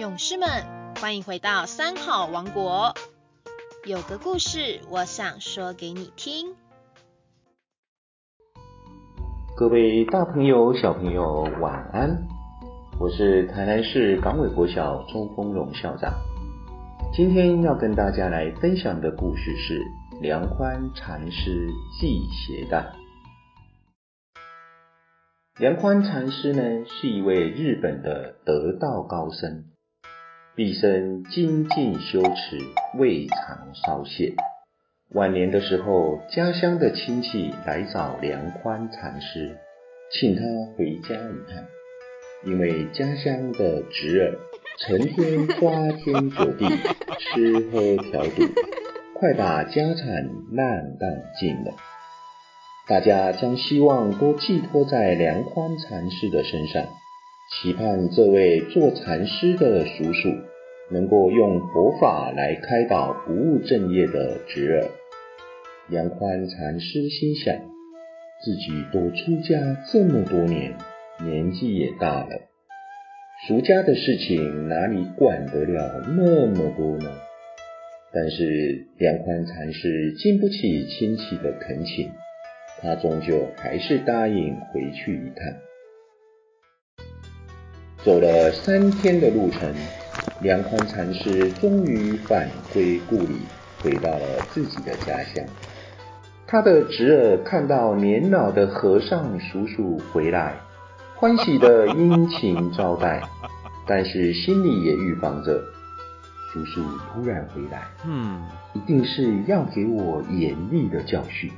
勇士们，欢迎回到三好王国。有个故事，我想说给你听。各位大朋友、小朋友，晚安！我是台南市港尾国小周丰荣校长。今天要跟大家来分享的故事是梁宽禅师系鞋带。梁宽禅师呢，是一位日本的得道高僧。毕生精进修持，未尝稍懈。晚年的时候，家乡的亲戚来找梁宽禅师，请他回家一趟，因为家乡的侄儿成天花天酒地，吃喝嫖赌，快把家产烂荡尽了。大家将希望都寄托在梁宽禅师的身上，期盼这位做禅师的叔叔。能够用佛法来开导不务正业的侄儿，杨宽禅师心想，自己都出家这么多年，年纪也大了，俗家的事情哪里管得了那么多呢？但是梁宽禅师经不起亲戚的恳请，他终究还是答应回去一趟。走了三天的路程。梁宽禅师终于返归故里，回到了自己的家乡。他的侄儿看到年老的和尚叔叔回来，欢喜的殷勤招待，但是心里也预防着：叔叔突然回来，嗯，一定是要给我严厉的教训。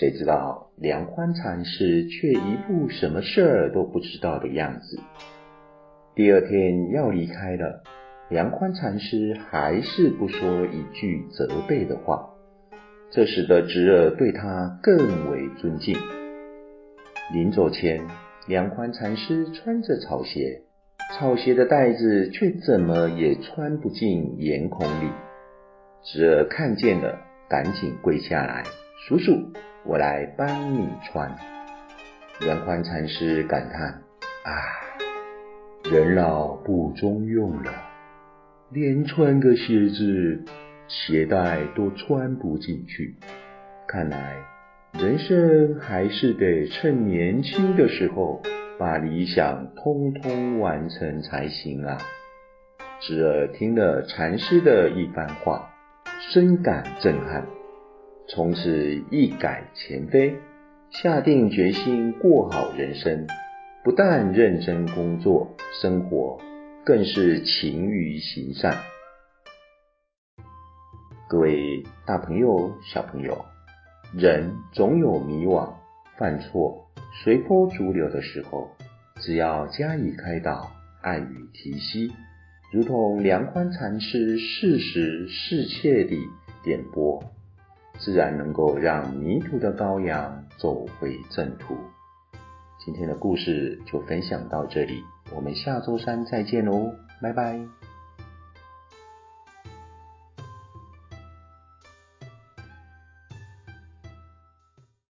谁知道梁宽禅师却一副什么事儿都不知道的样子。第二天要离开了，梁宽禅师还是不说一句责备的话，这使得侄儿对他更为尊敬。临走前，梁宽禅师穿着草鞋，草鞋的带子却怎么也穿不进眼孔里。侄儿看见了，赶紧跪下来：“叔叔，我来帮你穿。”梁宽禅师感叹：“啊！”人老不中用了，连穿个鞋子鞋带都穿不进去。看来人生还是得趁年轻的时候把理想通通完成才行啊！侄儿听了禅师的一番话，深感震撼，从此一改前非，下定决心过好人生。不但认真工作生活，更是勤于行善。各位大朋友、小朋友，人总有迷惘、犯错、随波逐流的时候，只要加以开导、爱与提息，如同梁宽禅师适时适切地点拨，自然能够让迷途的羔羊走回正途。今天的故事就分享到这里，我们下周三再见喽，拜拜。